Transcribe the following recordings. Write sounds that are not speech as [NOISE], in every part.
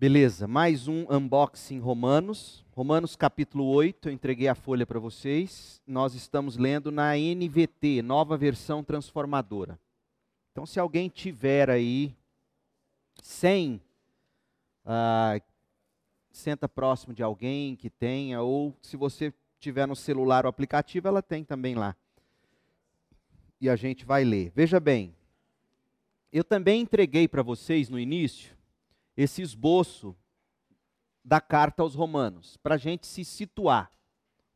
Beleza, mais um unboxing Romanos. Romanos capítulo 8, eu entreguei a folha para vocês. Nós estamos lendo na NVT, nova versão transformadora. Então, se alguém tiver aí sem, ah, senta próximo de alguém que tenha, ou se você tiver no celular o aplicativo, ela tem também lá. E a gente vai ler. Veja bem, eu também entreguei para vocês no início esse esboço da carta aos Romanos, para a gente se situar,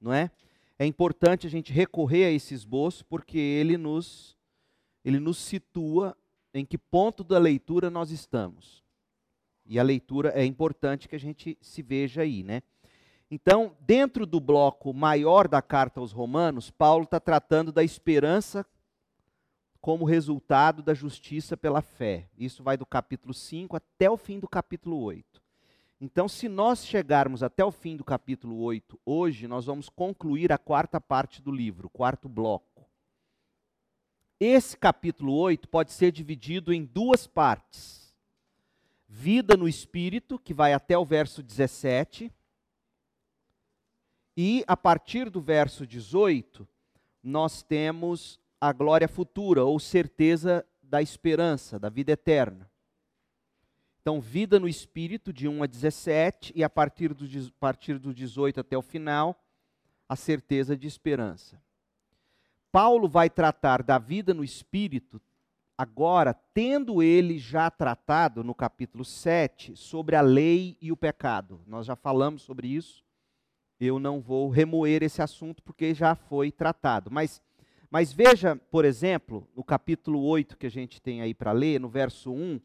não é? É importante a gente recorrer a esse esboço porque ele nos, ele nos situa em que ponto da leitura nós estamos. E a leitura é importante que a gente se veja aí, né? Então, dentro do bloco maior da carta aos Romanos, Paulo está tratando da esperança como resultado da justiça pela fé. Isso vai do capítulo 5 até o fim do capítulo 8. Então, se nós chegarmos até o fim do capítulo 8 hoje, nós vamos concluir a quarta parte do livro, o quarto bloco. Esse capítulo 8 pode ser dividido em duas partes. Vida no Espírito, que vai até o verso 17, e a partir do verso 18, nós temos a glória futura, ou certeza da esperança, da vida eterna. Então, vida no Espírito, de 1 a 17, e a partir do, a partir do 18 até o final, a certeza de esperança. Paulo vai tratar da vida no Espírito, agora, tendo ele já tratado no capítulo 7 sobre a lei e o pecado. Nós já falamos sobre isso. Eu não vou remoer esse assunto porque já foi tratado. Mas mas veja, por exemplo, no capítulo 8 que a gente tem aí para ler, no verso 1,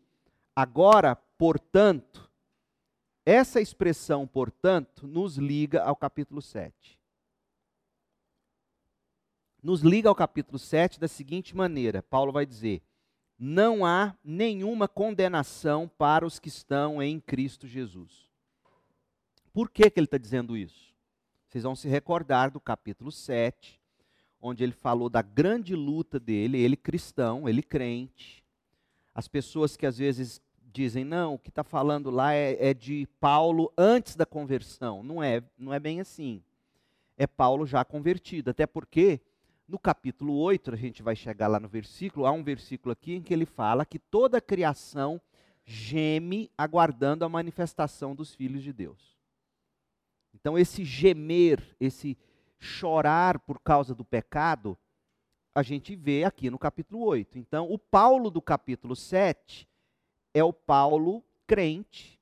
agora, portanto, essa expressão, portanto, nos liga ao capítulo 7. Nos liga ao capítulo 7 da seguinte maneira: Paulo vai dizer: não há nenhuma condenação para os que estão em Cristo Jesus. Por que, que ele está dizendo isso? Vocês vão se recordar do capítulo 7, onde ele falou da grande luta dele, ele cristão, ele crente. As pessoas que às vezes dizem, não, o que está falando lá é, é, de Paulo antes da conversão. Não é, não é bem assim. É Paulo já convertido. Até porque, no capítulo 8, a gente vai chegar lá no versículo, há um versículo aqui em que ele fala que toda a criação geme aguardando a manifestação dos filhos de Deus. Então, esse gemer, esse chorar por causa do pecado, a gente vê aqui no capítulo 8. Então, o Paulo do capítulo 7 é o Paulo crente,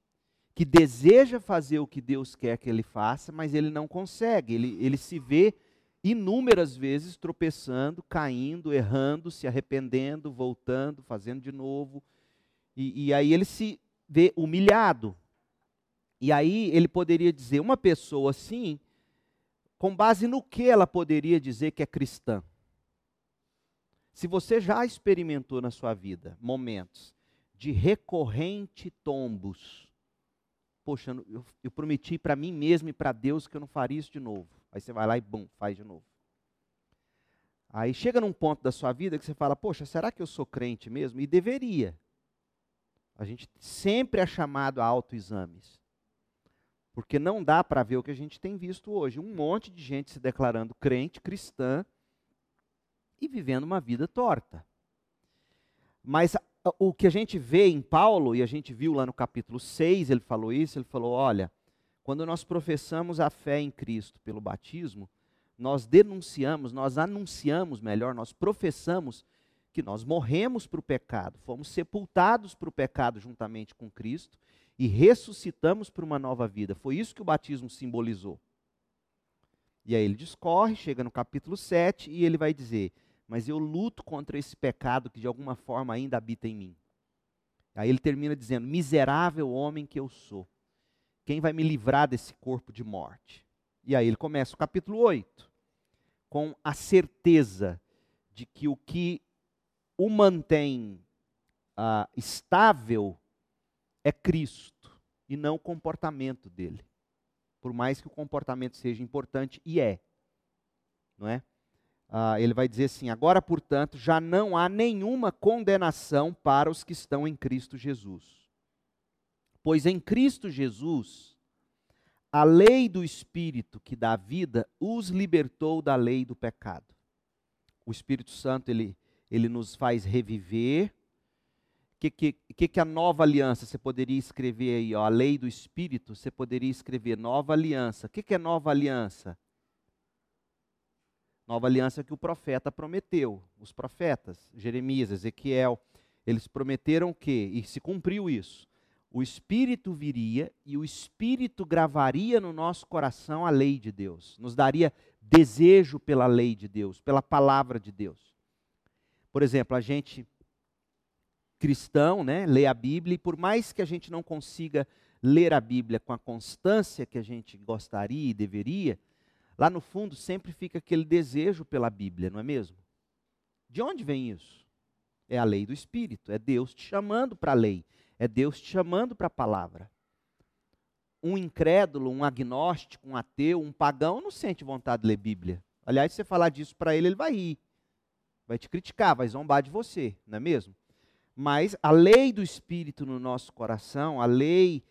que deseja fazer o que Deus quer que ele faça, mas ele não consegue. Ele, ele se vê inúmeras vezes tropeçando, caindo, errando, se arrependendo, voltando, fazendo de novo. E, e aí ele se vê humilhado. E aí ele poderia dizer: uma pessoa assim com base no que ela poderia dizer que é cristã? Se você já experimentou na sua vida momentos de recorrente tombos, poxa, eu, eu prometi para mim mesmo e para Deus que eu não faria isso de novo. Aí você vai lá e bum, faz de novo. Aí chega num ponto da sua vida que você fala, poxa, será que eu sou crente mesmo? E deveria. A gente sempre é chamado a autoexames. Porque não dá para ver o que a gente tem visto hoje. Um monte de gente se declarando crente, cristã, e vivendo uma vida torta. Mas o que a gente vê em Paulo, e a gente viu lá no capítulo 6, ele falou isso, ele falou: olha, quando nós professamos a fé em Cristo pelo batismo, nós denunciamos, nós anunciamos, melhor, nós professamos que nós morremos para o pecado, fomos sepultados para o pecado juntamente com Cristo e ressuscitamos para uma nova vida. Foi isso que o batismo simbolizou. E aí ele discorre, chega no capítulo 7 e ele vai dizer: Mas eu luto contra esse pecado que de alguma forma ainda habita em mim. Aí ele termina dizendo: Miserável homem que eu sou, quem vai me livrar desse corpo de morte? E aí ele começa o capítulo 8, com a certeza de que o que o mantém uh, estável é Cristo e não o comportamento dele. Por mais que o comportamento seja importante, e é. Não é? Ah, ele vai dizer assim: agora, portanto, já não há nenhuma condenação para os que estão em Cristo Jesus. Pois em Cristo Jesus, a lei do Espírito que dá vida os libertou da lei do pecado. O Espírito Santo, ele, ele nos faz reviver. Que, que, que a nova aliança, você poderia escrever aí, ó, a lei do Espírito, você poderia escrever nova aliança. O que, que é nova aliança? Nova aliança que o profeta prometeu, os profetas, Jeremias, Ezequiel, eles prometeram que, e se cumpriu isso, o Espírito viria e o Espírito gravaria no nosso coração a lei de Deus, nos daria desejo pela lei de Deus, pela palavra de Deus. Por exemplo, a gente cristão, né, lê a Bíblia e por mais que a gente não consiga ler a Bíblia com a constância que a gente gostaria e deveria, lá no fundo sempre fica aquele desejo pela Bíblia, não é mesmo? De onde vem isso? É a lei do Espírito, é Deus te chamando para a lei, é Deus te chamando para a palavra. Um incrédulo, um agnóstico, um ateu, um pagão não sente vontade de ler Bíblia. Aliás, se você falar disso para ele, ele vai rir, vai te criticar, vai zombar de você, não é mesmo? Mas a lei do Espírito no nosso coração, a lei,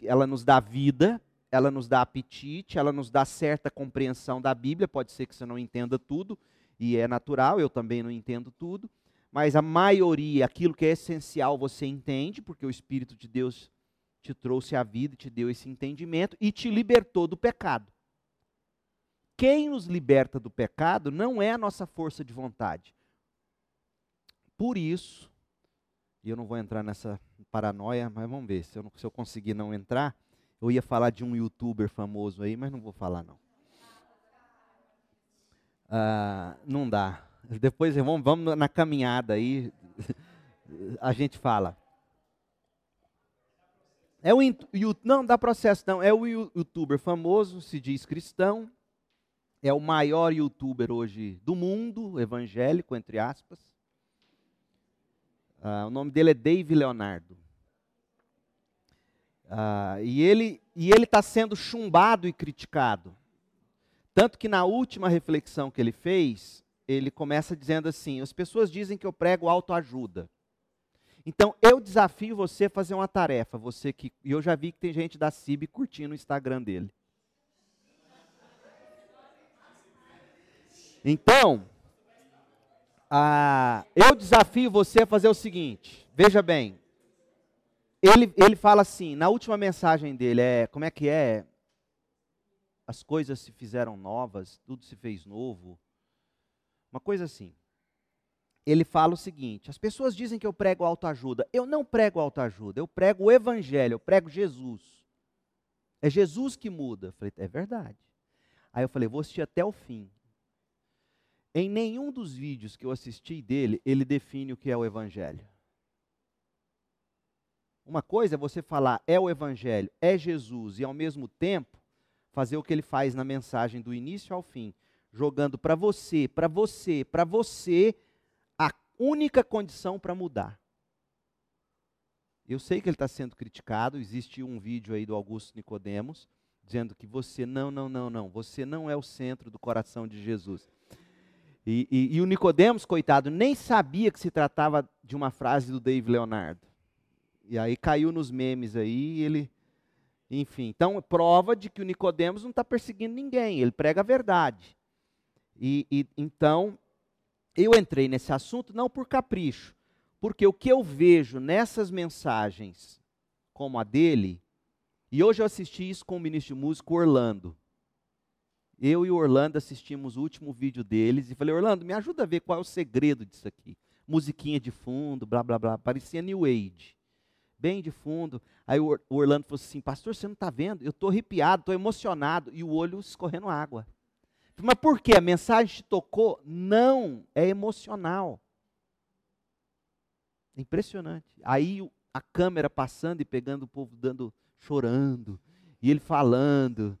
ela nos dá vida, ela nos dá apetite, ela nos dá certa compreensão da Bíblia. Pode ser que você não entenda tudo, e é natural, eu também não entendo tudo, mas a maioria, aquilo que é essencial, você entende, porque o Espírito de Deus te trouxe a vida, te deu esse entendimento e te libertou do pecado. Quem nos liberta do pecado não é a nossa força de vontade. Por isso, e eu não vou entrar nessa paranoia, mas vamos ver, se eu, se eu conseguir não entrar, eu ia falar de um youtuber famoso aí, mas não vou falar não. Ah, não dá. Depois vamos, vamos na caminhada aí, [LAUGHS] a gente fala. É o não dá processo não, é o youtuber famoso, se diz cristão, é o maior youtuber hoje do mundo, evangélico entre aspas. Ah, o nome dele é Dave Leonardo. Ah, e ele e ele está sendo chumbado e criticado. Tanto que na última reflexão que ele fez, ele começa dizendo assim: as pessoas dizem que eu prego autoajuda. Então eu desafio você a fazer uma tarefa. Você que e eu já vi que tem gente da CIB curtindo o Instagram dele. Então, ah, eu desafio você a fazer o seguinte: veja bem, ele, ele fala assim, na última mensagem dele, é, como é que é? As coisas se fizeram novas, tudo se fez novo. Uma coisa assim. Ele fala o seguinte: as pessoas dizem que eu prego autoajuda. Eu não prego autoajuda, eu prego o evangelho, eu prego Jesus. É Jesus que muda. Eu falei, é verdade. Aí eu falei, vou assistir até o fim. Em nenhum dos vídeos que eu assisti dele, ele define o que é o evangelho. Uma coisa é você falar é o Evangelho, é Jesus, e ao mesmo tempo fazer o que ele faz na mensagem do início ao fim, jogando para você, para você, para você a única condição para mudar. Eu sei que ele está sendo criticado, existe um vídeo aí do Augusto Nicodemos dizendo que você não, não, não, não, você não é o centro do coração de Jesus. E, e, e o Nicodemos, coitado, nem sabia que se tratava de uma frase do Dave Leonardo. E aí caiu nos memes aí, ele, enfim. Então, prova de que o Nicodemos não está perseguindo ninguém, ele prega a verdade. E, e então, eu entrei nesse assunto não por capricho, porque o que eu vejo nessas mensagens, como a dele, e hoje eu assisti isso com o ministro de música Orlando. Eu e o Orlando assistimos o último vídeo deles e falei, Orlando, me ajuda a ver qual é o segredo disso aqui. Musiquinha de fundo, blá blá blá, parecia New Age bem de fundo. Aí o Orlando falou assim: Pastor, você não está vendo? Eu estou arrepiado, estou emocionado. E o olho escorrendo água. Mas por quê? A mensagem te tocou? Não, é emocional. Impressionante. Aí a câmera passando e pegando o povo dando, chorando. E ele falando.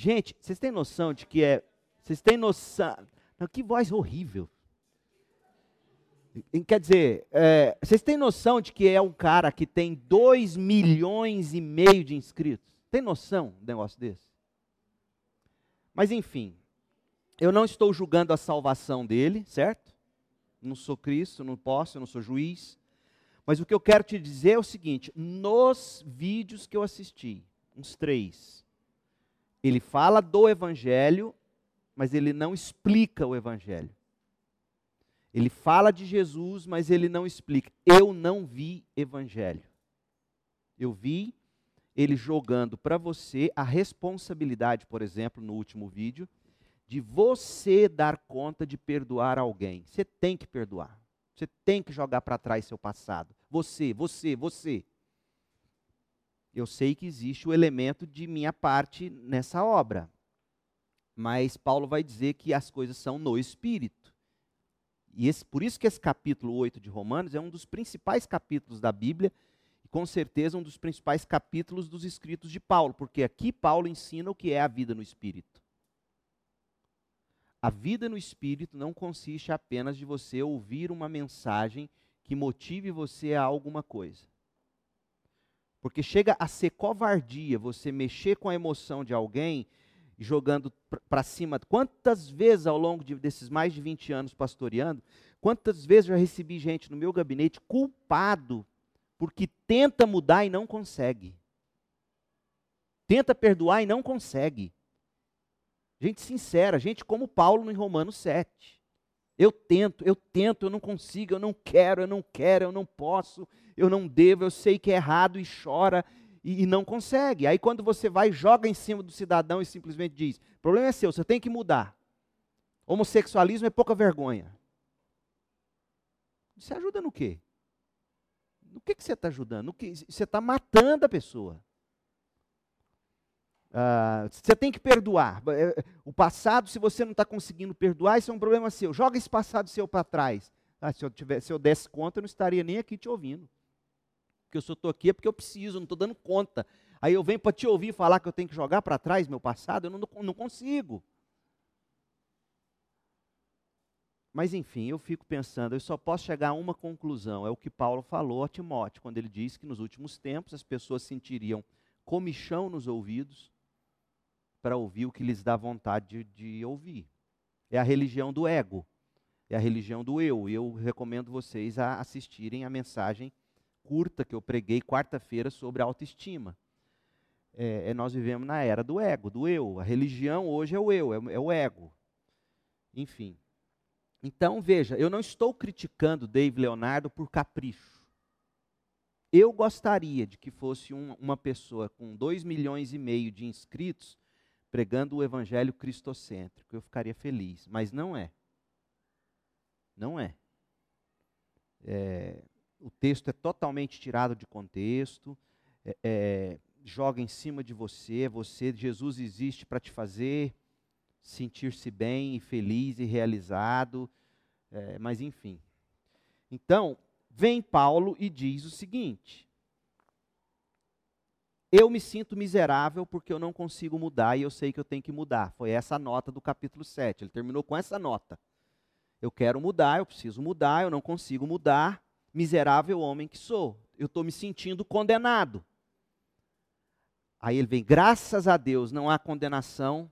Gente, vocês têm noção de que é. Vocês têm noção. Não, que voz horrível. Quer dizer, é, vocês têm noção de que é um cara que tem 2 milhões e meio de inscritos? Tem noção de um negócio desse? Mas enfim, eu não estou julgando a salvação dele, certo? Não sou Cristo, não posso, não sou juiz. Mas o que eu quero te dizer é o seguinte: nos vídeos que eu assisti, uns três, ele fala do Evangelho, mas ele não explica o Evangelho. Ele fala de Jesus, mas ele não explica. Eu não vi Evangelho. Eu vi ele jogando para você a responsabilidade, por exemplo, no último vídeo, de você dar conta de perdoar alguém. Você tem que perdoar. Você tem que jogar para trás seu passado. Você, você, você. Eu sei que existe o elemento de minha parte nessa obra. Mas Paulo vai dizer que as coisas são no espírito. E esse, por isso que esse capítulo 8 de Romanos é um dos principais capítulos da Bíblia com certeza um dos principais capítulos dos escritos de Paulo, porque aqui Paulo ensina o que é a vida no espírito. A vida no espírito não consiste apenas de você ouvir uma mensagem que motive você a alguma coisa. Porque chega a ser covardia você mexer com a emoção de alguém jogando para cima. Quantas vezes ao longo de, desses mais de 20 anos pastoreando, quantas vezes eu recebi gente no meu gabinete culpado porque tenta mudar e não consegue. Tenta perdoar e não consegue. Gente sincera, gente como Paulo em Romanos 7. Eu tento, eu tento, eu não consigo, eu não quero, eu não quero, eu não posso, eu não devo, eu sei que é errado e chora e, e não consegue. Aí quando você vai, joga em cima do cidadão e simplesmente diz: o problema é seu, você tem que mudar. Homossexualismo é pouca vergonha. Você ajuda no quê? No que, que você está ajudando? No que, você está matando a pessoa. Uh, você tem que perdoar. É, o passado, se você não está conseguindo perdoar, isso é um problema seu. Joga esse passado seu para trás. Ah, se, eu tivesse, se eu desse conta, eu não estaria nem aqui te ouvindo. Porque eu só estou aqui é porque eu preciso, não estou dando conta. Aí eu venho para te ouvir falar que eu tenho que jogar para trás meu passado, eu não, não consigo. Mas enfim, eu fico pensando, eu só posso chegar a uma conclusão, é o que Paulo falou a Timóteo, quando ele diz que nos últimos tempos as pessoas sentiriam comichão nos ouvidos para ouvir o que lhes dá vontade de, de ouvir. É a religião do ego, é a religião do eu. E eu recomendo vocês a assistirem a mensagem curta que eu preguei quarta-feira sobre autoestima. É, é, nós vivemos na era do ego, do eu. A religião hoje é o eu, é, é o ego. Enfim. Então, veja, eu não estou criticando Dave Leonardo por capricho. Eu gostaria de que fosse um, uma pessoa com 2 milhões e meio de inscritos pregando o evangelho cristocêntrico. Eu ficaria feliz, mas não é. Não é. é o texto é totalmente tirado de contexto, é, é, joga em cima de você, você, Jesus existe para te fazer sentir-se bem e feliz e realizado, é, mas enfim. Então, vem Paulo e diz o seguinte: Eu me sinto miserável porque eu não consigo mudar e eu sei que eu tenho que mudar. Foi essa a nota do capítulo 7. Ele terminou com essa nota. Eu quero mudar, eu preciso mudar, eu não consigo mudar. Miserável homem que sou. Eu estou me sentindo condenado. Aí ele vem, graças a Deus, não há condenação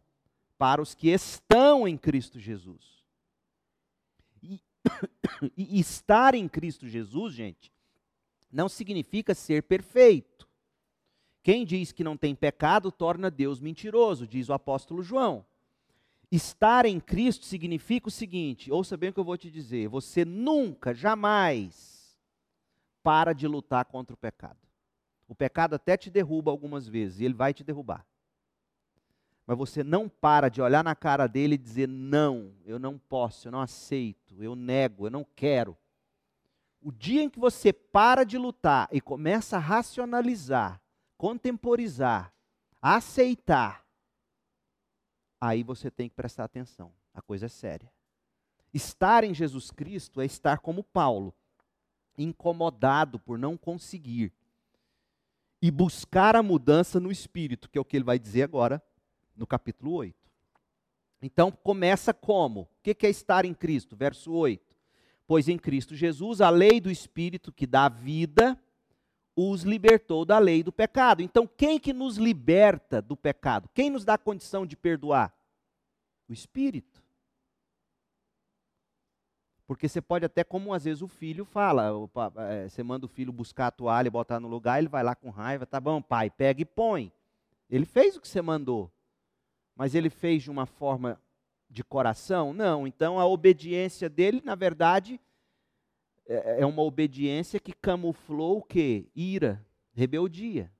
para os que estão em Cristo Jesus. E, [COUGHS] e estar em Cristo Jesus, gente, não significa ser perfeito. Quem diz que não tem pecado torna Deus mentiroso, diz o apóstolo João. Estar em Cristo significa o seguinte: ouça bem o que eu vou te dizer, você nunca, jamais para de lutar contra o pecado. O pecado até te derruba algumas vezes, e ele vai te derrubar mas você não para de olhar na cara dele e dizer: não, eu não posso, eu não aceito, eu nego, eu não quero. O dia em que você para de lutar e começa a racionalizar, contemporizar, aceitar, aí você tem que prestar atenção. A coisa é séria. Estar em Jesus Cristo é estar como Paulo, incomodado por não conseguir, e buscar a mudança no espírito, que é o que ele vai dizer agora no capítulo 8. Então começa como? O que é estar em Cristo? Verso 8. Pois em Cristo Jesus a lei do Espírito que dá vida os libertou da lei do pecado. Então quem que nos liberta do pecado? Quem nos dá a condição de perdoar? O Espírito. Porque você pode até, como às vezes o filho fala, é, você manda o filho buscar a toalha botar no lugar, ele vai lá com raiva, tá bom, pai, pega e põe. Ele fez o que você mandou, mas ele fez de uma forma de coração? Não. Então a obediência dele, na verdade, é, é uma obediência que camuflou o quê? Ira, rebeldia.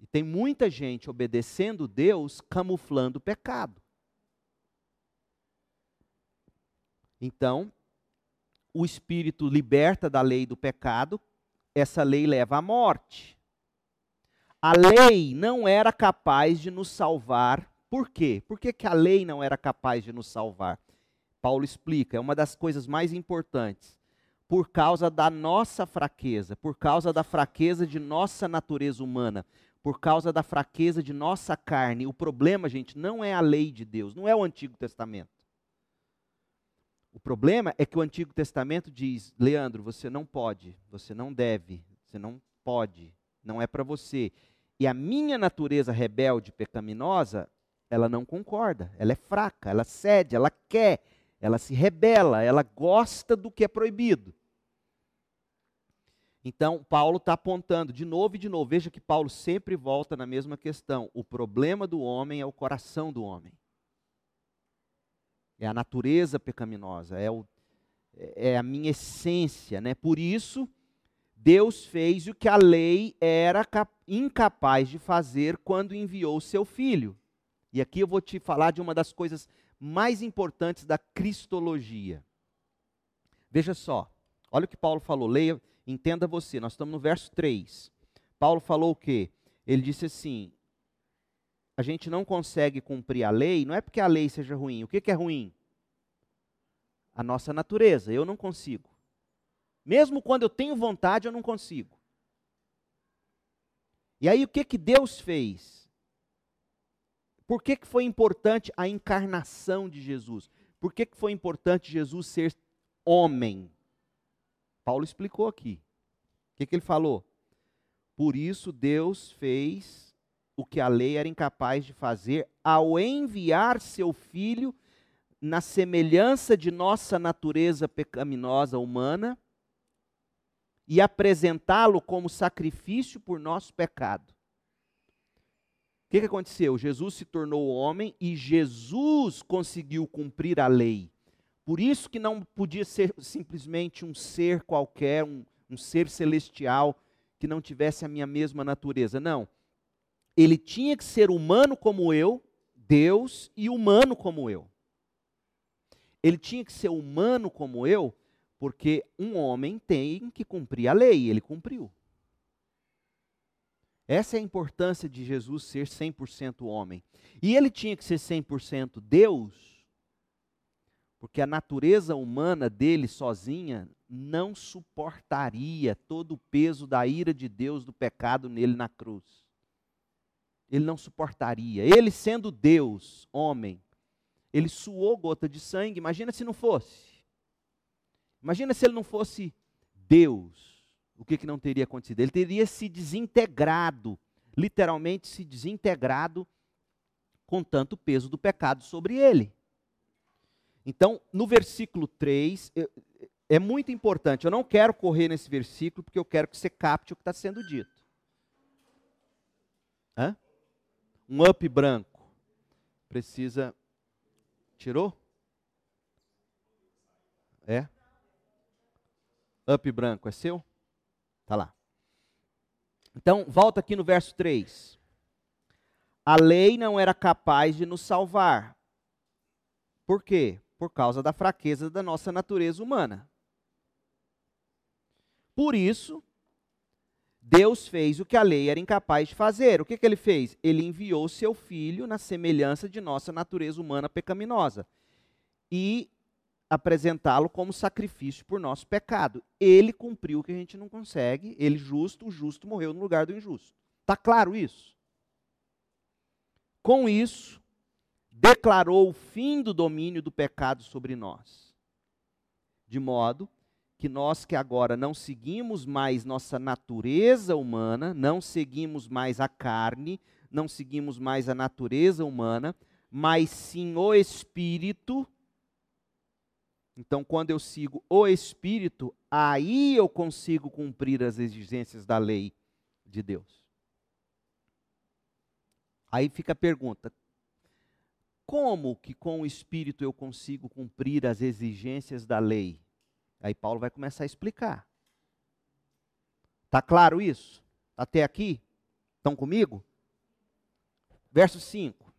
E tem muita gente obedecendo Deus, camuflando o pecado. Então, o Espírito liberta da lei do pecado, essa lei leva à morte. A lei não era capaz de nos salvar. Por quê? Por que, que a lei não era capaz de nos salvar? Paulo explica, é uma das coisas mais importantes. Por causa da nossa fraqueza, por causa da fraqueza de nossa natureza humana, por causa da fraqueza de nossa carne. O problema, gente, não é a lei de Deus, não é o Antigo Testamento. O problema é que o Antigo Testamento diz: Leandro, você não pode, você não deve, você não pode, não é para você. E a minha natureza rebelde, pecaminosa, ela não concorda, ela é fraca, ela cede, ela quer, ela se rebela, ela gosta do que é proibido. Então, Paulo está apontando de novo e de novo. Veja que Paulo sempre volta na mesma questão. O problema do homem é o coração do homem é a natureza pecaminosa, é, o, é a minha essência. Né? Por isso, Deus fez o que a lei era incapaz de fazer quando enviou o seu filho. E aqui eu vou te falar de uma das coisas mais importantes da cristologia. Veja só, olha o que Paulo falou, leia, entenda você, nós estamos no verso 3. Paulo falou o quê? Ele disse assim: a gente não consegue cumprir a lei, não é porque a lei seja ruim. O que, que é ruim? A nossa natureza. Eu não consigo. Mesmo quando eu tenho vontade, eu não consigo. E aí o que, que Deus fez? Por que, que foi importante a encarnação de Jesus? Por que, que foi importante Jesus ser homem? Paulo explicou aqui. O que, que ele falou? Por isso Deus fez o que a lei era incapaz de fazer ao enviar seu filho na semelhança de nossa natureza pecaminosa humana e apresentá-lo como sacrifício por nosso pecado. O que, que aconteceu? Jesus se tornou homem e Jesus conseguiu cumprir a lei. Por isso que não podia ser simplesmente um ser qualquer, um, um ser celestial que não tivesse a minha mesma natureza. Não ele tinha que ser humano como eu, Deus, e humano como eu. Ele tinha que ser humano como eu, porque um homem tem que cumprir a lei, ele cumpriu. Essa é a importância de Jesus ser 100% homem. E ele tinha que ser 100% Deus, porque a natureza humana dele sozinha não suportaria todo o peso da ira de Deus do pecado nele na cruz ele não suportaria. Ele sendo Deus, homem, ele suou gota de sangue. Imagina se não fosse. Imagina se ele não fosse Deus. O que, que não teria acontecido? Ele teria se desintegrado, literalmente se desintegrado com tanto peso do pecado sobre ele. Então, no versículo 3, é muito importante. Eu não quero correr nesse versículo porque eu quero que você capte o que está sendo dito. Hã? Um up branco. Precisa. Tirou? É? Up branco é seu? Tá lá. Então, volta aqui no verso 3. A lei não era capaz de nos salvar. Por quê? Por causa da fraqueza da nossa natureza humana. Por isso, Deus fez o que a lei era incapaz de fazer. O que, que ele fez? Ele enviou seu filho na semelhança de nossa natureza humana pecaminosa e apresentá-lo como sacrifício por nosso pecado. Ele cumpriu o que a gente não consegue, ele justo, o justo morreu no lugar do injusto. Está claro isso? Com isso, declarou o fim do domínio do pecado sobre nós, de modo que nós que agora não seguimos mais nossa natureza humana, não seguimos mais a carne, não seguimos mais a natureza humana, mas sim o espírito, Então, quando eu sigo o Espírito, aí eu consigo cumprir as exigências da lei de Deus. Aí fica a pergunta: como que com o Espírito eu consigo cumprir as exigências da lei? Aí Paulo vai começar a explicar. Está claro isso? Até aqui? Estão comigo? Verso 5.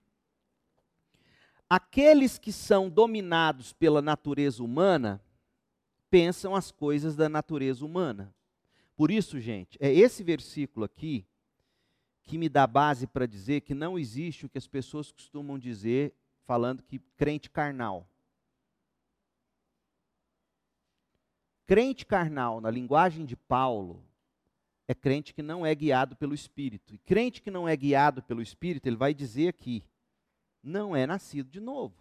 Aqueles que são dominados pela natureza humana pensam as coisas da natureza humana. Por isso, gente, é esse versículo aqui que me dá base para dizer que não existe o que as pessoas costumam dizer falando que crente carnal. Crente carnal, na linguagem de Paulo, é crente que não é guiado pelo Espírito. E crente que não é guiado pelo Espírito, ele vai dizer aqui, não é nascido de novo.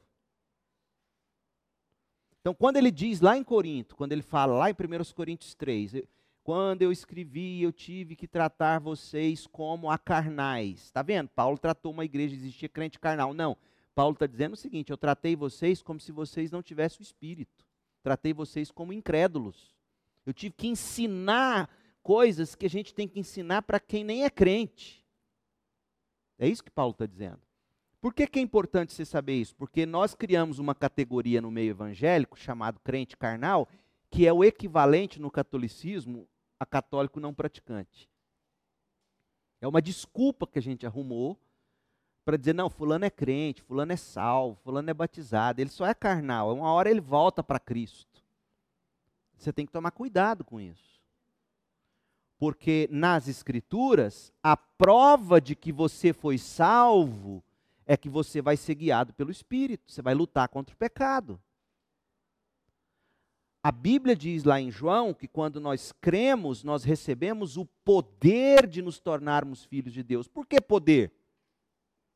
Então, quando ele diz lá em Corinto, quando ele fala lá em 1 Coríntios 3, quando eu escrevi, eu tive que tratar vocês como a carnais. Está vendo? Paulo tratou uma igreja, existia crente carnal. Não. Paulo está dizendo o seguinte: eu tratei vocês como se vocês não tivessem o espírito. Tratei vocês como incrédulos. Eu tive que ensinar coisas que a gente tem que ensinar para quem nem é crente. É isso que Paulo está dizendo. Por que, que é importante você saber isso? Porque nós criamos uma categoria no meio evangélico chamado crente carnal, que é o equivalente no catolicismo a católico não praticante. É uma desculpa que a gente arrumou para dizer, não, fulano é crente, fulano é salvo, fulano é batizado, ele só é carnal, uma hora ele volta para Cristo. Você tem que tomar cuidado com isso. Porque nas escrituras, a prova de que você foi salvo é que você vai ser guiado pelo Espírito, você vai lutar contra o pecado. A Bíblia diz lá em João que quando nós cremos, nós recebemos o poder de nos tornarmos filhos de Deus. Por que poder?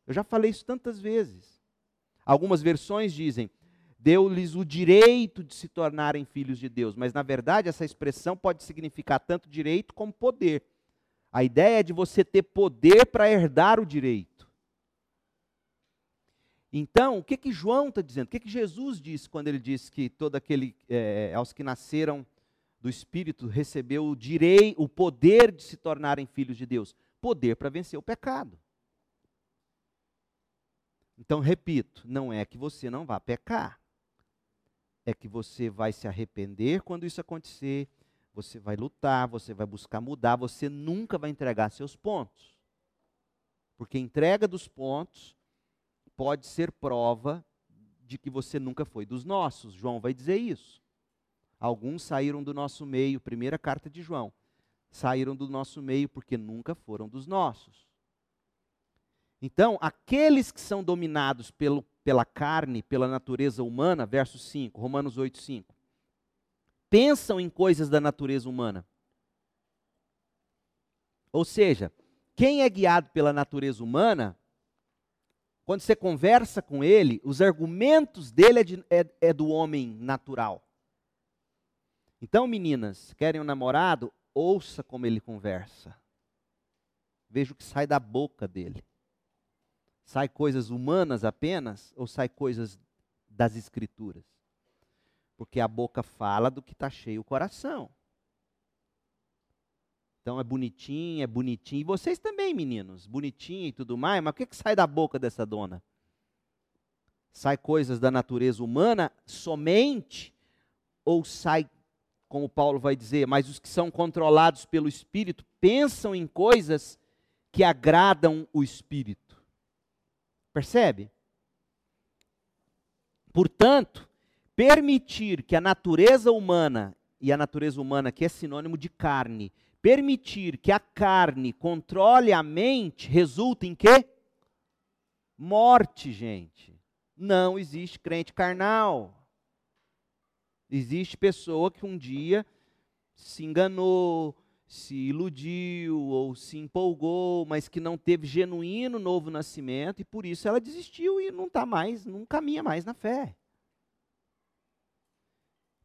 Eu já falei isso tantas vezes. Algumas versões dizem, deu-lhes o direito de se tornarem filhos de Deus, mas na verdade essa expressão pode significar tanto direito como poder. A ideia é de você ter poder para herdar o direito. Então, o que que João está dizendo? O que que Jesus disse quando ele disse que todo aquele é, aos que nasceram do Espírito recebeu o direito, o poder de se tornarem filhos de Deus? Poder para vencer o pecado. Então, repito, não é que você não vá pecar. É que você vai se arrepender quando isso acontecer, você vai lutar, você vai buscar mudar, você nunca vai entregar seus pontos. Porque entrega dos pontos pode ser prova de que você nunca foi dos nossos. João vai dizer isso. Alguns saíram do nosso meio, primeira carta de João. Saíram do nosso meio porque nunca foram dos nossos. Então, aqueles que são dominados pelo, pela carne, pela natureza humana, verso 5, Romanos 8, 5, pensam em coisas da natureza humana. Ou seja, quem é guiado pela natureza humana quando você conversa com ele, os argumentos dele é, de, é, é do homem natural. Então, meninas, querem um namorado? Ouça como ele conversa. Veja o que sai da boca dele. Sai coisas humanas apenas ou sai coisas das escrituras? Porque a boca fala do que está cheio o coração. Então é bonitinho, é bonitinho. E vocês também, meninos, bonitinho e tudo mais, mas o que, que sai da boca dessa dona? Sai coisas da natureza humana somente? Ou sai, como Paulo vai dizer, mas os que são controlados pelo Espírito pensam em coisas que agradam o Espírito? Percebe? Portanto, permitir que a natureza humana, e a natureza humana que é sinônimo de carne, permitir que a carne controle a mente resulta em quê? Morte, gente. Não existe crente carnal. Existe pessoa que um dia se enganou, se iludiu ou se empolgou, mas que não teve genuíno novo nascimento e por isso ela desistiu e não está mais, não caminha mais na fé.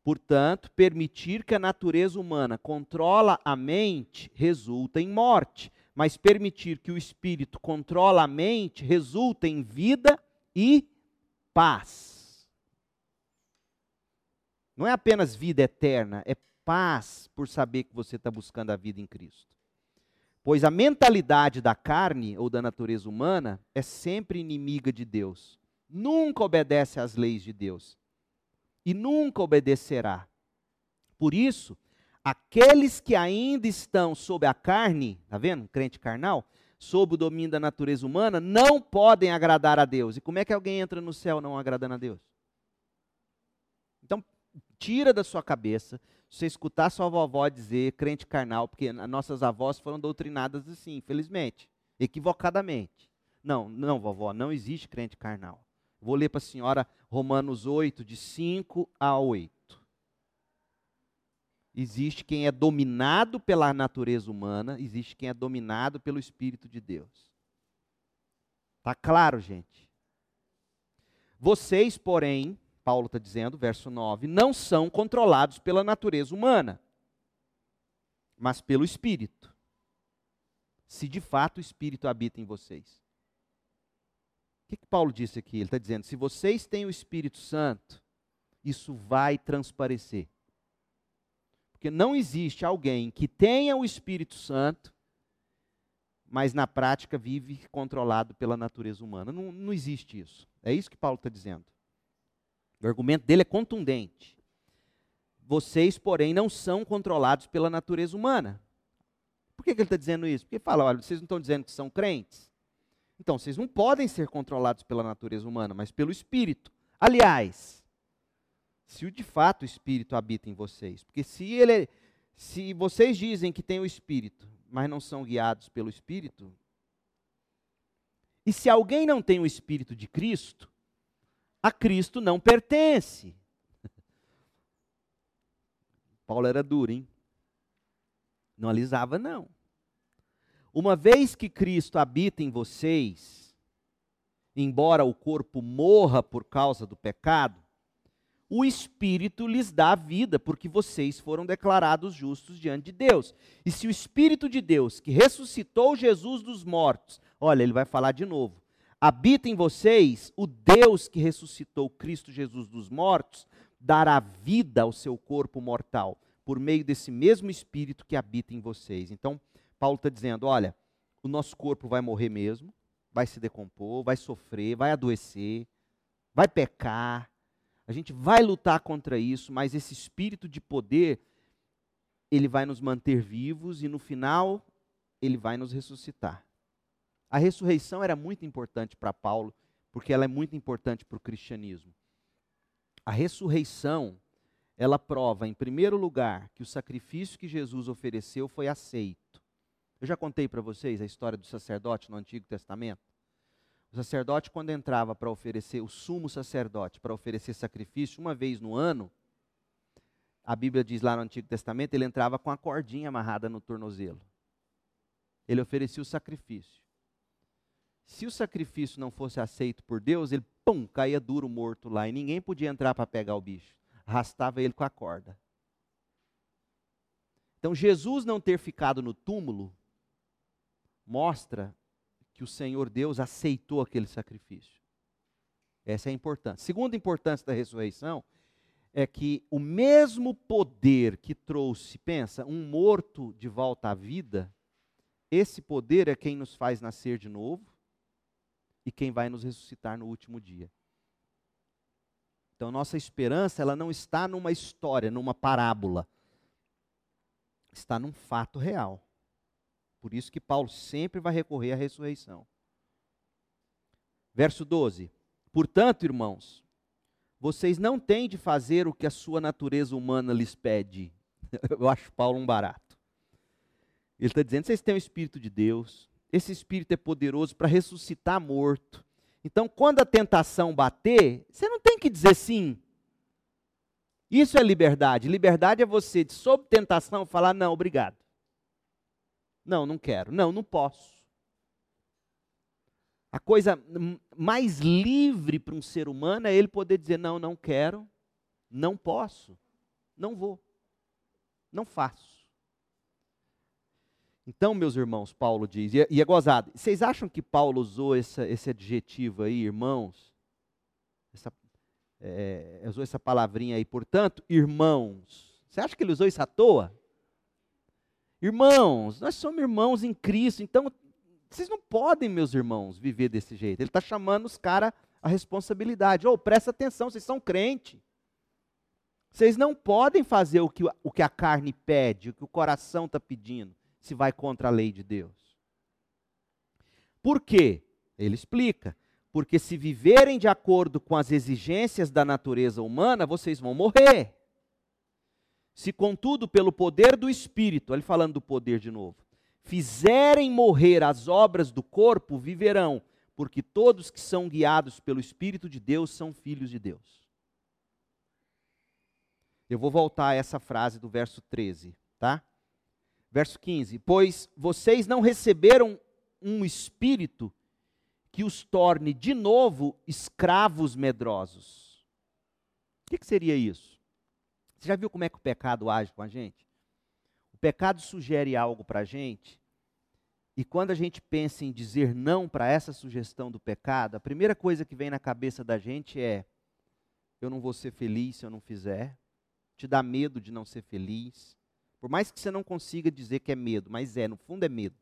Portanto, permitir que a natureza humana controla a mente resulta em morte, mas permitir que o espírito controla a mente resulta em vida e paz. Não é apenas vida eterna, é paz por saber que você está buscando a vida em Cristo. Pois a mentalidade da carne ou da natureza humana é sempre inimiga de Deus. Nunca obedece às leis de Deus. E nunca obedecerá. Por isso, aqueles que ainda estão sob a carne, tá vendo? Crente carnal, sob o domínio da natureza humana, não podem agradar a Deus. E como é que alguém entra no céu não agradando a Deus? Então, tira da sua cabeça você escutar sua vovó dizer crente carnal, porque nossas avós foram doutrinadas assim, infelizmente, equivocadamente. Não, não, vovó, não existe crente carnal. Vou ler para a senhora Romanos 8, de 5 a 8. Existe quem é dominado pela natureza humana, existe quem é dominado pelo Espírito de Deus. Tá claro, gente? Vocês, porém, Paulo está dizendo, verso 9, não são controlados pela natureza humana, mas pelo Espírito. Se de fato o Espírito habita em vocês. O que, que Paulo disse aqui? Ele está dizendo: se vocês têm o Espírito Santo, isso vai transparecer. Porque não existe alguém que tenha o Espírito Santo, mas na prática vive controlado pela natureza humana. Não, não existe isso. É isso que Paulo está dizendo. O argumento dele é contundente. Vocês, porém, não são controlados pela natureza humana. Por que, que ele está dizendo isso? Porque fala: olha, vocês não estão dizendo que são crentes? Então, vocês não podem ser controlados pela natureza humana, mas pelo Espírito. Aliás, se de fato o Espírito habita em vocês, porque se ele, é, se vocês dizem que tem o Espírito, mas não são guiados pelo Espírito, e se alguém não tem o Espírito de Cristo, a Cristo não pertence. [LAUGHS] Paulo era duro, hein? Não alisava, não. Uma vez que Cristo habita em vocês, embora o corpo morra por causa do pecado, o Espírito lhes dá vida, porque vocês foram declarados justos diante de Deus. E se o Espírito de Deus, que ressuscitou Jesus dos mortos, olha, ele vai falar de novo, habita em vocês, o Deus que ressuscitou Cristo Jesus dos mortos dará vida ao seu corpo mortal, por meio desse mesmo Espírito que habita em vocês. Então, Paulo está dizendo: olha, o nosso corpo vai morrer mesmo, vai se decompor, vai sofrer, vai adoecer, vai pecar, a gente vai lutar contra isso, mas esse espírito de poder, ele vai nos manter vivos e no final, ele vai nos ressuscitar. A ressurreição era muito importante para Paulo, porque ela é muito importante para o cristianismo. A ressurreição, ela prova, em primeiro lugar, que o sacrifício que Jesus ofereceu foi aceito. Eu já contei para vocês a história do sacerdote no Antigo Testamento. O sacerdote, quando entrava para oferecer, o sumo sacerdote, para oferecer sacrifício uma vez no ano, a Bíblia diz lá no Antigo Testamento, ele entrava com a cordinha amarrada no tornozelo. Ele oferecia o sacrifício. Se o sacrifício não fosse aceito por Deus, ele pum, caía duro morto lá e ninguém podia entrar para pegar o bicho. Arrastava ele com a corda. Então, Jesus não ter ficado no túmulo mostra que o Senhor Deus aceitou aquele sacrifício. Essa é a importância. Segunda importância da ressurreição é que o mesmo poder que trouxe, pensa, um morto de volta à vida, esse poder é quem nos faz nascer de novo, e quem vai nos ressuscitar no último dia. Então, nossa esperança, ela não está numa história, numa parábola. Está num fato real. Por isso que Paulo sempre vai recorrer à ressurreição. Verso 12. Portanto, irmãos, vocês não têm de fazer o que a sua natureza humana lhes pede. [LAUGHS] Eu acho Paulo um barato. Ele está dizendo: vocês têm o Espírito de Deus, esse espírito é poderoso para ressuscitar morto. Então, quando a tentação bater, você não tem que dizer sim. Isso é liberdade. Liberdade é você, sob tentação, falar: não, obrigado. Não, não quero. Não, não posso. A coisa mais livre para um ser humano é ele poder dizer: não, não quero, não posso, não vou, não faço. Então, meus irmãos, Paulo diz, e é, e é gozado, vocês acham que Paulo usou essa, esse adjetivo aí, irmãos? Essa, é, usou essa palavrinha aí, portanto, irmãos. Você acha que ele usou isso à toa? Irmãos, nós somos irmãos em Cristo, então vocês não podem, meus irmãos, viver desse jeito. Ele está chamando os caras a responsabilidade. Ô, oh, presta atenção, vocês são crente. Vocês não podem fazer o que, o que a carne pede, o que o coração está pedindo, se vai contra a lei de Deus. Por quê? Ele explica. Porque se viverem de acordo com as exigências da natureza humana, vocês vão morrer. Se, contudo, pelo poder do Espírito, ele falando do poder de novo, fizerem morrer as obras do corpo, viverão, porque todos que são guiados pelo Espírito de Deus são filhos de Deus. Eu vou voltar a essa frase do verso 13, tá? Verso 15: Pois vocês não receberam um espírito que os torne de novo escravos medrosos. O que, que seria isso? Você já viu como é que o pecado age com a gente? O pecado sugere algo para a gente, e quando a gente pensa em dizer não para essa sugestão do pecado, a primeira coisa que vem na cabeça da gente é: eu não vou ser feliz se eu não fizer. Te dá medo de não ser feliz. Por mais que você não consiga dizer que é medo, mas é, no fundo é medo.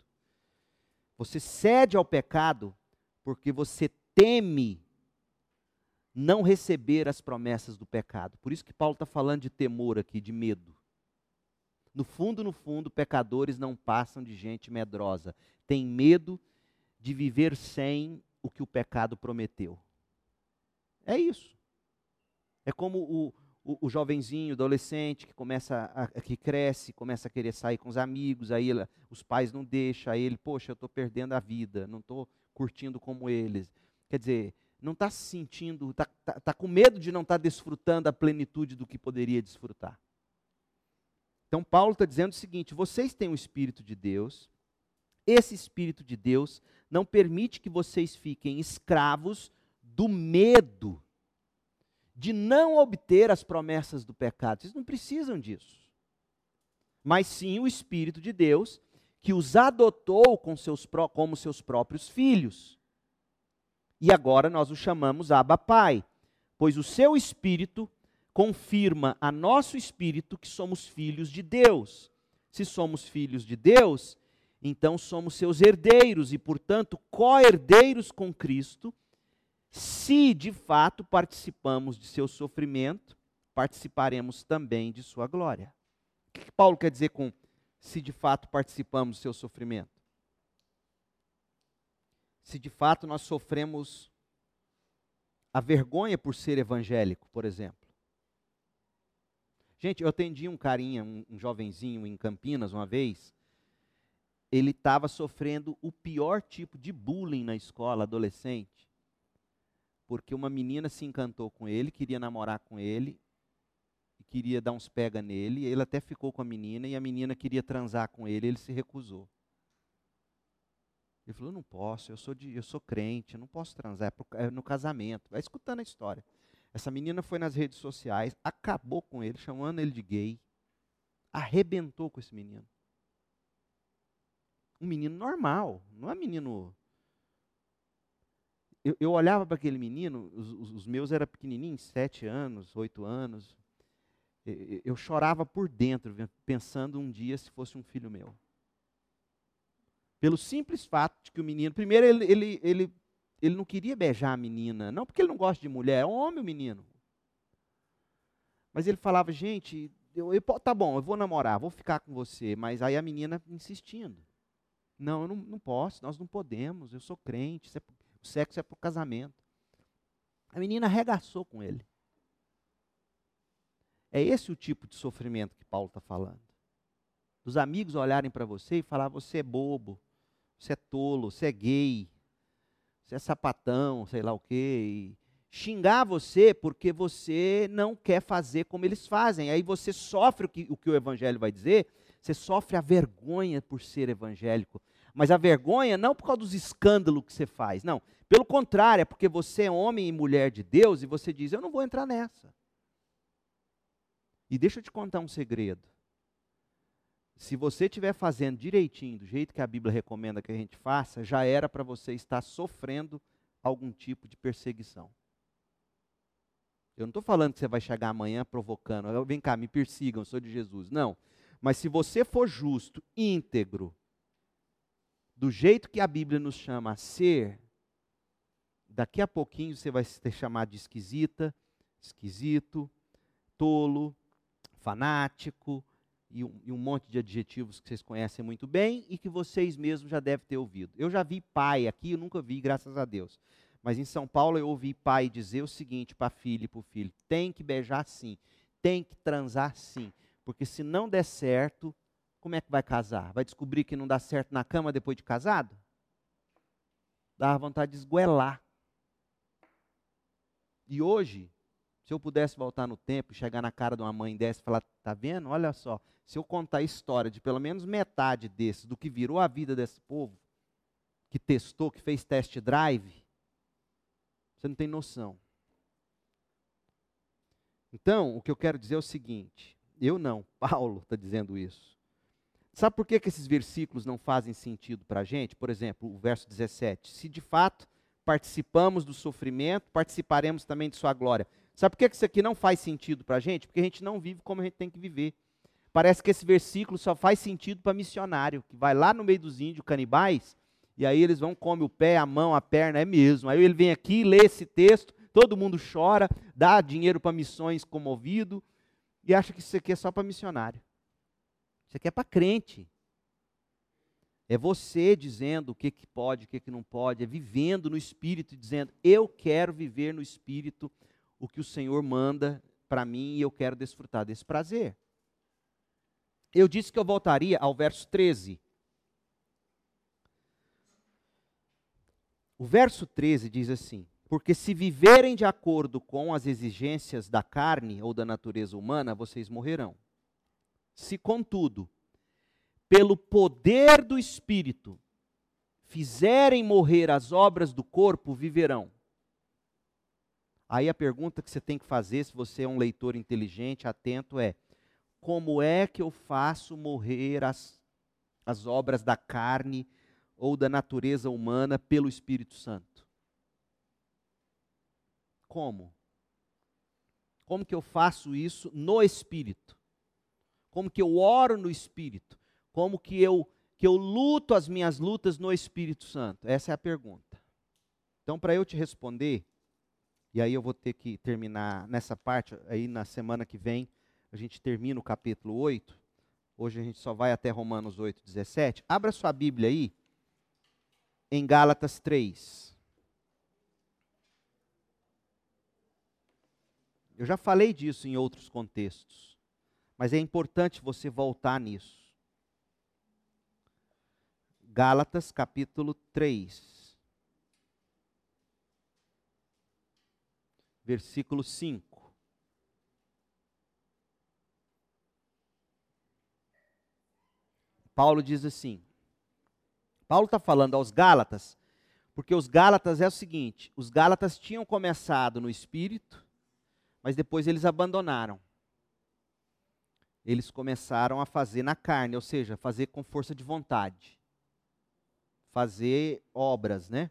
Você cede ao pecado porque você teme não receber as promessas do pecado. Por isso que Paulo está falando de temor aqui, de medo. No fundo, no fundo, pecadores não passam de gente medrosa. Tem medo de viver sem o que o pecado prometeu. É isso. É como o, o, o jovenzinho, adolescente que começa a, que cresce, começa a querer sair com os amigos, aí os pais não deixam, aí ele, poxa, eu estou perdendo a vida, não estou curtindo como eles. Quer dizer, não está se sentindo, está tá, tá com medo de não estar tá desfrutando a plenitude do que poderia desfrutar. Então, Paulo está dizendo o seguinte: vocês têm o Espírito de Deus, esse Espírito de Deus não permite que vocês fiquem escravos do medo de não obter as promessas do pecado. Vocês não precisam disso. Mas sim o Espírito de Deus que os adotou com seus, como seus próprios filhos. E agora nós o chamamos Abba Pai, pois o seu espírito confirma a nosso espírito que somos filhos de Deus. Se somos filhos de Deus, então somos seus herdeiros e, portanto, co-herdeiros com Cristo. Se de fato participamos de seu sofrimento, participaremos também de sua glória. O que Paulo quer dizer com se de fato participamos do seu sofrimento. Se de fato nós sofremos a vergonha por ser evangélico, por exemplo. Gente, eu atendi um carinha, um, um jovenzinho em Campinas uma vez. Ele estava sofrendo o pior tipo de bullying na escola, adolescente. Porque uma menina se encantou com ele, queria namorar com ele, queria dar uns pega nele, ele até ficou com a menina e a menina queria transar com ele, ele se recusou. Ele falou: "Não posso, eu sou de, eu sou crente, eu não posso transar é, é no casamento". Vai escutando a história. Essa menina foi nas redes sociais, acabou com ele, chamando ele de gay, arrebentou com esse menino. Um menino normal, não é menino eu, eu, olhava para aquele menino, os, os, meus eram pequenininhos, sete anos, oito anos eu chorava por dentro, pensando um dia se fosse um filho meu. Pelo simples fato de que o menino, primeiro ele, ele, ele, ele não queria beijar a menina, não porque ele não gosta de mulher, é um homem o menino. Mas ele falava, gente, eu, eu, tá bom, eu vou namorar, vou ficar com você, mas aí a menina insistindo. Não, eu não, não posso, nós não podemos, eu sou crente, é, o sexo é para o casamento. A menina arregaçou com ele. É esse o tipo de sofrimento que Paulo está falando. Dos amigos olharem para você e falar: você é bobo, você é tolo, você é gay, você é sapatão, sei lá o quê. E xingar você porque você não quer fazer como eles fazem. Aí você sofre o que o, que o evangelho vai dizer, você sofre a vergonha por ser evangélico. Mas a vergonha não por causa dos escândalos que você faz, não. Pelo contrário, é porque você é homem e mulher de Deus e você diz: eu não vou entrar nessa. E deixa eu te contar um segredo. Se você estiver fazendo direitinho, do jeito que a Bíblia recomenda que a gente faça, já era para você estar sofrendo algum tipo de perseguição. Eu não estou falando que você vai chegar amanhã provocando, vem cá, me persigam, sou de Jesus. Não. Mas se você for justo, íntegro, do jeito que a Bíblia nos chama a ser, daqui a pouquinho você vai ser chamado de esquisita, esquisito, tolo, fanático e um, e um, monte de adjetivos que vocês conhecem muito bem e que vocês mesmos já devem ter ouvido. Eu já vi pai aqui, eu nunca vi, graças a Deus. Mas em São Paulo eu ouvi pai dizer o seguinte para filho e para o filho: tem que beijar sim, tem que transar sim, porque se não der certo, como é que vai casar? Vai descobrir que não dá certo na cama depois de casado? Dá vontade de esguelar. E hoje, se eu pudesse voltar no tempo, chegar na cara de uma mãe dessa e falar: tá vendo? Olha só, se eu contar a história de pelo menos metade desses, do que virou a vida desse povo, que testou, que fez test drive, você não tem noção. Então, o que eu quero dizer é o seguinte: eu não, [LAUGHS] Paulo está dizendo isso. Sabe por que, que esses versículos não fazem sentido para a gente? Por exemplo, o verso 17: Se de fato participamos do sofrimento, participaremos também de Sua glória. Sabe por que, que isso aqui não faz sentido para a gente? Porque a gente não vive como a gente tem que viver. Parece que esse versículo só faz sentido para missionário, que vai lá no meio dos índios canibais e aí eles vão, come o pé, a mão, a perna, é mesmo. Aí ele vem aqui, lê esse texto, todo mundo chora, dá dinheiro para missões comovido, e acha que isso aqui é só para missionário. Isso aqui é para crente. É você dizendo o que, que pode, o que, que não pode, é vivendo no Espírito, dizendo, eu quero viver no Espírito o que o Senhor manda para mim e eu quero desfrutar desse prazer. Eu disse que eu voltaria ao verso 13 O verso 13 diz assim: Porque se viverem de acordo com as exigências da carne ou da natureza humana, vocês morrerão. Se, contudo, pelo poder do Espírito, fizerem morrer as obras do corpo, viverão. Aí a pergunta que você tem que fazer, se você é um leitor inteligente, atento, é: como é que eu faço morrer as, as obras da carne ou da natureza humana pelo Espírito Santo. Como? Como que eu faço isso no Espírito? Como que eu oro no Espírito? Como que eu que eu luto as minhas lutas no Espírito Santo? Essa é a pergunta. Então, para eu te responder, e aí eu vou ter que terminar nessa parte, aí na semana que vem, a gente termina o capítulo 8. Hoje a gente só vai até Romanos 8, 17. Abra sua Bíblia aí, em Gálatas 3. Eu já falei disso em outros contextos, mas é importante você voltar nisso. Gálatas capítulo 3, versículo 5. Paulo diz assim: Paulo está falando aos Gálatas, porque os Gálatas é o seguinte: os Gálatas tinham começado no espírito, mas depois eles abandonaram. Eles começaram a fazer na carne, ou seja, fazer com força de vontade. Fazer obras, né?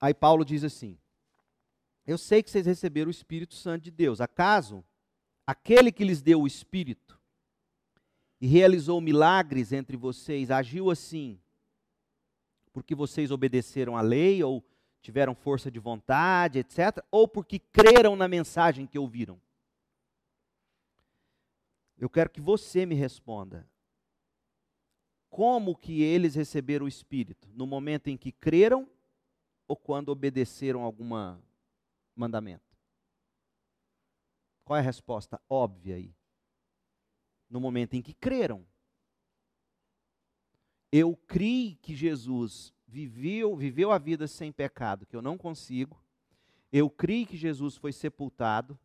Aí Paulo diz assim: Eu sei que vocês receberam o Espírito Santo de Deus. Acaso aquele que lhes deu o Espírito e realizou milagres entre vocês, agiu assim porque vocês obedeceram à lei ou tiveram força de vontade, etc., ou porque creram na mensagem que ouviram? Eu quero que você me responda. Como que eles receberam o Espírito? No momento em que creram ou quando obedeceram algum mandamento? Qual é a resposta óbvia aí? no momento em que creram. Eu criei que Jesus viveu, viveu a vida sem pecado, que eu não consigo. Eu criei que Jesus foi sepultado,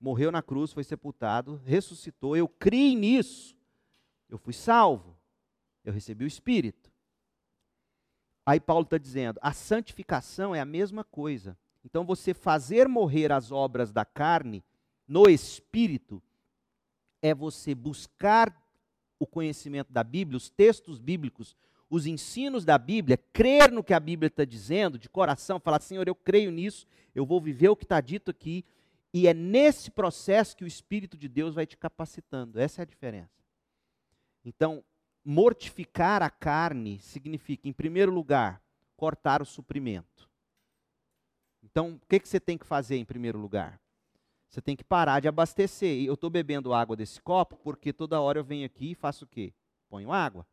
morreu na cruz, foi sepultado, ressuscitou. Eu criei nisso. Eu fui salvo. Eu recebi o Espírito. Aí Paulo está dizendo: a santificação é a mesma coisa. Então, você fazer morrer as obras da carne no Espírito é você buscar o conhecimento da Bíblia, os textos bíblicos, os ensinos da Bíblia, crer no que a Bíblia está dizendo, de coração, falar, Senhor, eu creio nisso, eu vou viver o que está dito aqui, e é nesse processo que o Espírito de Deus vai te capacitando. Essa é a diferença. Então, mortificar a carne significa, em primeiro lugar, cortar o suprimento. Então, o que, que você tem que fazer em primeiro lugar? Você tem que parar de abastecer. Eu estou bebendo água desse copo porque toda hora eu venho aqui e faço o quê? Ponho água.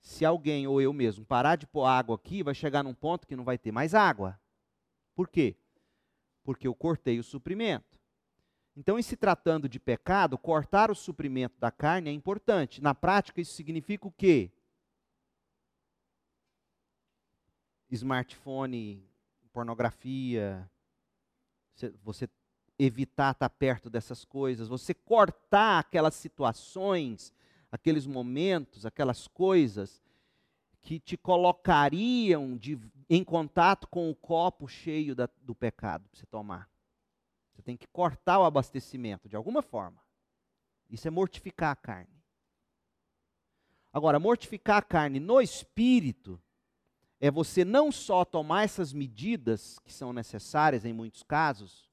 Se alguém ou eu mesmo parar de pôr água aqui, vai chegar num ponto que não vai ter mais água. Por quê? Porque eu cortei o suprimento. Então, em se tratando de pecado, cortar o suprimento da carne é importante. Na prática, isso significa o quê? Smartphone, pornografia, você evitar estar perto dessas coisas, você cortar aquelas situações, aqueles momentos, aquelas coisas que te colocariam de, em contato com o copo cheio da, do pecado para você tomar. Você tem que cortar o abastecimento de alguma forma. Isso é mortificar a carne. Agora, mortificar a carne no espírito é você não só tomar essas medidas que são necessárias em muitos casos,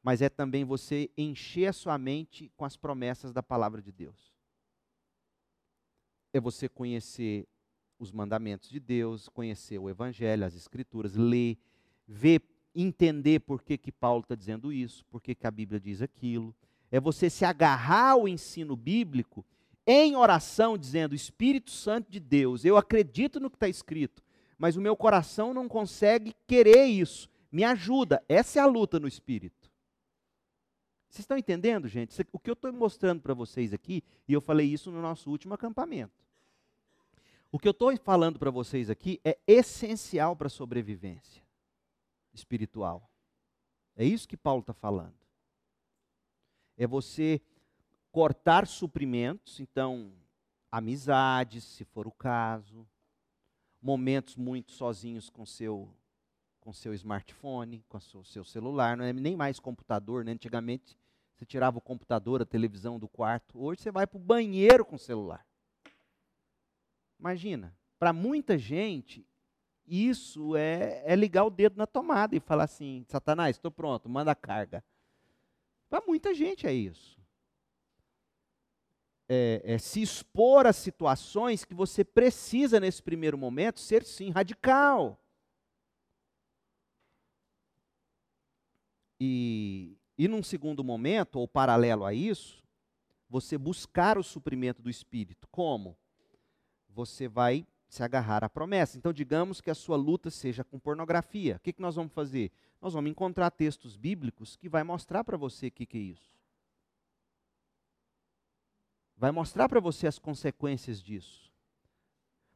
mas é também você encher a sua mente com as promessas da palavra de Deus. É você conhecer os mandamentos de Deus, conhecer o Evangelho, as Escrituras, ler, ver, entender por que, que Paulo está dizendo isso, por que, que a Bíblia diz aquilo. É você se agarrar ao ensino bíblico em oração, dizendo: Espírito Santo de Deus, eu acredito no que está escrito, mas o meu coração não consegue querer isso. Me ajuda. Essa é a luta no espírito. Vocês estão entendendo, gente? O que eu estou mostrando para vocês aqui, e eu falei isso no nosso último acampamento. O que eu estou falando para vocês aqui é essencial para a sobrevivência espiritual. É isso que Paulo está falando. É você cortar suprimentos, então, amizades, se for o caso, momentos muito sozinhos com seu com seu smartphone, com o seu celular, não é nem mais computador, né? Antigamente você tirava o computador, a televisão do quarto. Hoje você vai para o banheiro com o celular. Imagina, para muita gente, isso é, é, ligar o dedo na tomada e falar assim: Satanás, estou pronto, manda a carga. Para muita gente é isso. É, é se expor a situações que você precisa, nesse primeiro momento, ser sim radical. E, e num segundo momento, ou paralelo a isso, você buscar o suprimento do Espírito. Como? Você vai se agarrar à promessa. Então, digamos que a sua luta seja com pornografia. O que, que nós vamos fazer? Nós vamos encontrar textos bíblicos que vai mostrar para você o que, que é isso. Vai mostrar para você as consequências disso.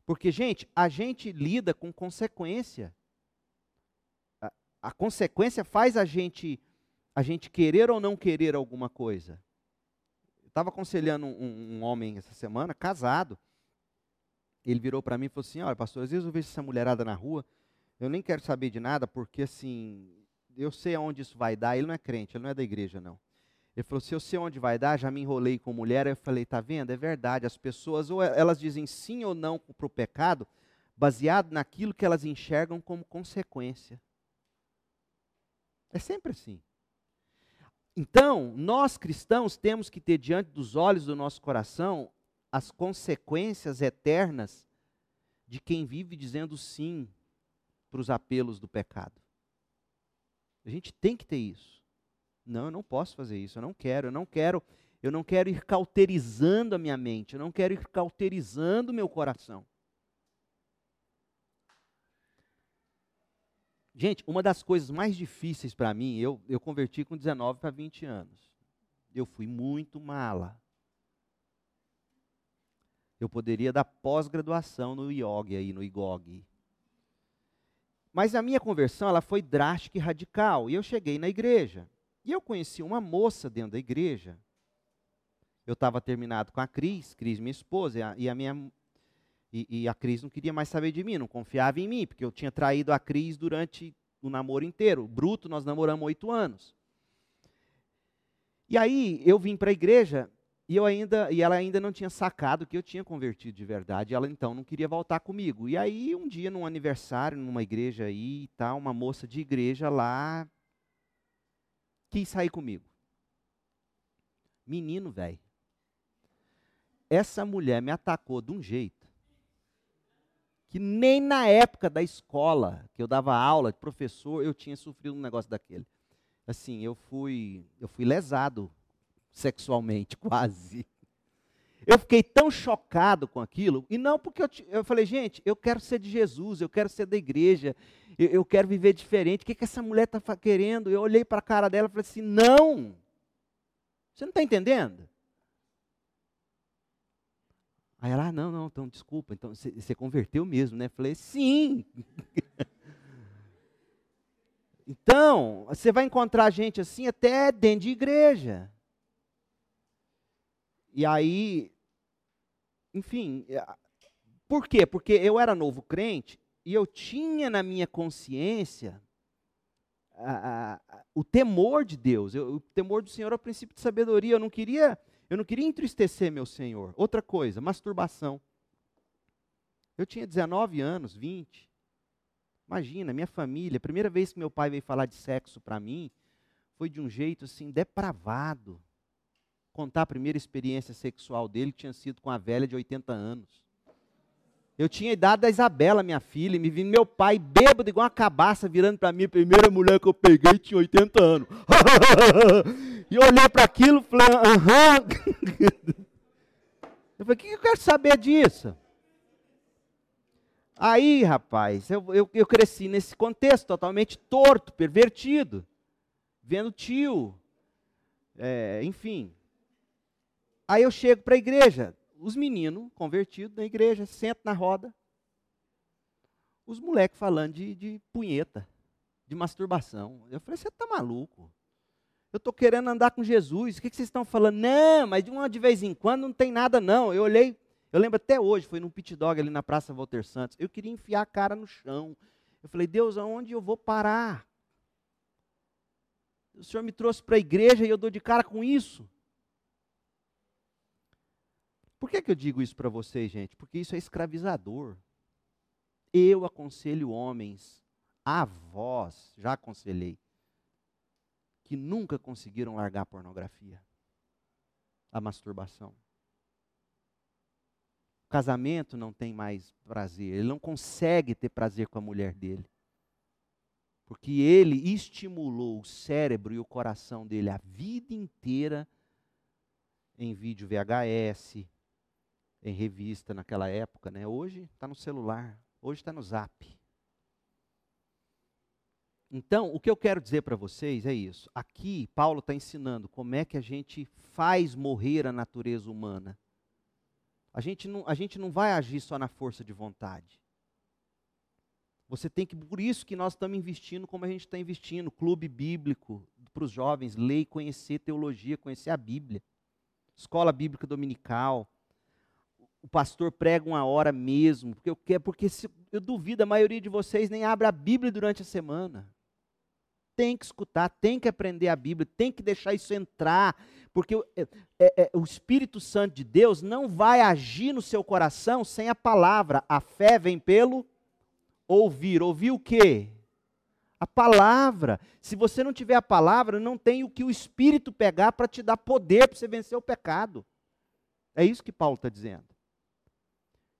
Porque, gente, a gente lida com consequência. A, a consequência faz a gente a gente querer ou não querer alguma coisa. Estava aconselhando um, um, homem essa semana, casado. Ele virou para mim e falou assim: Olha, pastor, às vezes eu vejo essa mulherada na rua, eu nem quero saber de nada, porque assim, eu sei aonde isso vai dar. Ele não é crente, ele não é da igreja, não. Ele falou: Se eu sei onde vai dar, já me enrolei com mulher. Eu falei: Tá vendo? É verdade. As pessoas, ou elas dizem sim ou não para o pecado, baseado naquilo que elas enxergam como consequência. É sempre assim. Então, nós cristãos temos que ter diante dos olhos do nosso coração as consequências eternas de quem vive dizendo sim para os apelos do pecado. A gente tem que ter isso. Não, eu não posso fazer isso, eu não quero, eu não quero, eu não quero ir cauterizando a minha mente, eu não quero ir cauterizando o meu coração. Gente, uma das coisas mais difíceis para mim, eu, eu converti com 19 para 20 anos. Eu fui muito mala. Eu poderia dar pós-graduação no IOG aí, no IGOG. Mas a minha conversão, ela foi drástica e radical. E eu cheguei na igreja. E eu conheci uma moça dentro da igreja. Eu estava terminado com a Cris, Cris, minha esposa, e a, e a minha e, e, a Cris não queria mais saber de mim, não confiava em mim, porque eu tinha traído a Cris durante o namoro inteiro. Bruto, nós namoramos oito anos. E aí eu vim para a igreja e eu ainda e ela ainda não tinha sacado que eu tinha convertido de verdade. Ela então não queria voltar comigo. E aí um dia num aniversário numa igreja aí e tal, uma moça de igreja lá quis sair comigo. Menino, velho. Essa mulher me atacou de um jeito que nem na época da escola, que eu dava aula de professor, eu tinha sofrido um negócio daquele. Assim, eu fui, eu fui lesado sexualmente, [LAUGHS] quase. Eu fiquei tão chocado com aquilo, e não porque eu, eu falei, gente, eu quero ser de Jesus, eu quero ser da igreja, eu, eu quero viver diferente. O que, que essa mulher está querendo? Eu olhei para a cara dela e falei assim: não, você não está entendendo? Aí ela, ah, não, não, então desculpa, então você, converteu mesmo, né? Falei, sim. [LAUGHS] então, você vai encontrar gente assim até dentro de igreja. E aí, enfim, é, por quê? Porque eu era novo crente e eu tinha na minha consciência a, a, o temor de Deus. Eu, o temor do Senhor é o princípio de sabedoria. Eu não queria, eu não queria entristecer meu Senhor. Outra coisa, masturbação. Eu tinha 19 anos, 20. Imagina, minha família, a primeira vez que meu pai veio falar de sexo para mim, foi de um jeito assim depravado contar a primeira experiência sexual dele, que tinha sido com a velha de 80 anos. Eu tinha a idade da Isabela, minha filha, e me vi meu pai bêbado, igual uma cabaça, virando para mim, a primeira mulher que eu peguei tinha 80 anos. [LAUGHS] e olhei para aquilo e falei, aham. [LAUGHS] eu falei, o que eu quero saber disso? Aí, rapaz, eu, eu, eu cresci nesse contexto totalmente torto, pervertido, vendo tio, é, enfim, Aí eu chego para a igreja, os meninos convertidos na igreja, sentam na roda, os moleques falando de, de punheta, de masturbação. Eu falei, você está maluco? Eu estou querendo andar com Jesus, o que, que vocês estão falando? Não, mas de uma de vez em quando não tem nada não. Eu olhei, eu lembro até hoje, foi num pit dog ali na Praça Walter Santos, eu queria enfiar a cara no chão. Eu falei, Deus, aonde eu vou parar? O Senhor me trouxe para a igreja e eu dou de cara com isso. Por que, que eu digo isso para vocês, gente? Porque isso é escravizador. Eu aconselho homens, a vós, já aconselhei, que nunca conseguiram largar a pornografia, a masturbação. O casamento não tem mais prazer, ele não consegue ter prazer com a mulher dele. Porque ele estimulou o cérebro e o coração dele a vida inteira em vídeo VHS, em revista naquela época, né? Hoje está no celular, hoje está no zap. Então, o que eu quero dizer para vocês é isso. Aqui, Paulo está ensinando como é que a gente faz morrer a natureza humana. A gente, não, a gente não vai agir só na força de vontade. Você tem que, por isso que nós estamos investindo como a gente está investindo, clube bíblico para os jovens, ler e conhecer teologia, conhecer a Bíblia, escola bíblica dominical, o pastor prega uma hora mesmo, porque eu quero, porque se, eu duvido, a maioria de vocês nem abre a Bíblia durante a semana. Tem que escutar, tem que aprender a Bíblia, tem que deixar isso entrar, porque é, é, é, o Espírito Santo de Deus não vai agir no seu coração sem a palavra. A fé vem pelo ouvir. Ouvir o quê? A palavra. Se você não tiver a palavra, não tem o que o Espírito pegar para te dar poder para você vencer o pecado. É isso que Paulo está dizendo.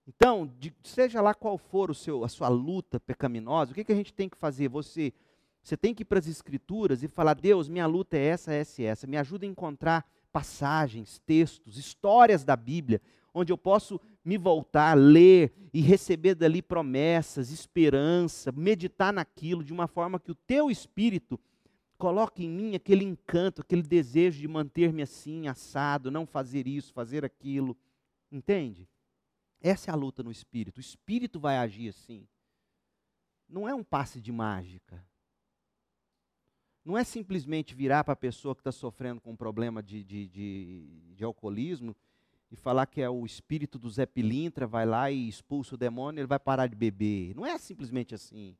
Então, de, seja lá qual for o seu, a sua luta pecaminosa, o que, que a gente tem que fazer? Você, você tem que ir para as Escrituras e falar: Deus, minha luta é essa, essa e essa. Me ajuda a encontrar passagens, textos, histórias da Bíblia, onde eu posso me voltar, ler e receber dali promessas, esperança, meditar naquilo de uma forma que o teu espírito coloque em mim aquele encanto, aquele desejo de manter-me assim, assado, não fazer isso, fazer aquilo. Entende? Essa é a luta no espírito. O espírito vai agir assim. Não é um passe de mágica. Não é simplesmente virar para a pessoa que está sofrendo com um problema de, de, de, de, alcoolismo e falar que é o espírito do Zé Pilintra, vai lá e expulsa o demônio, ele vai parar de beber. Não é simplesmente assim.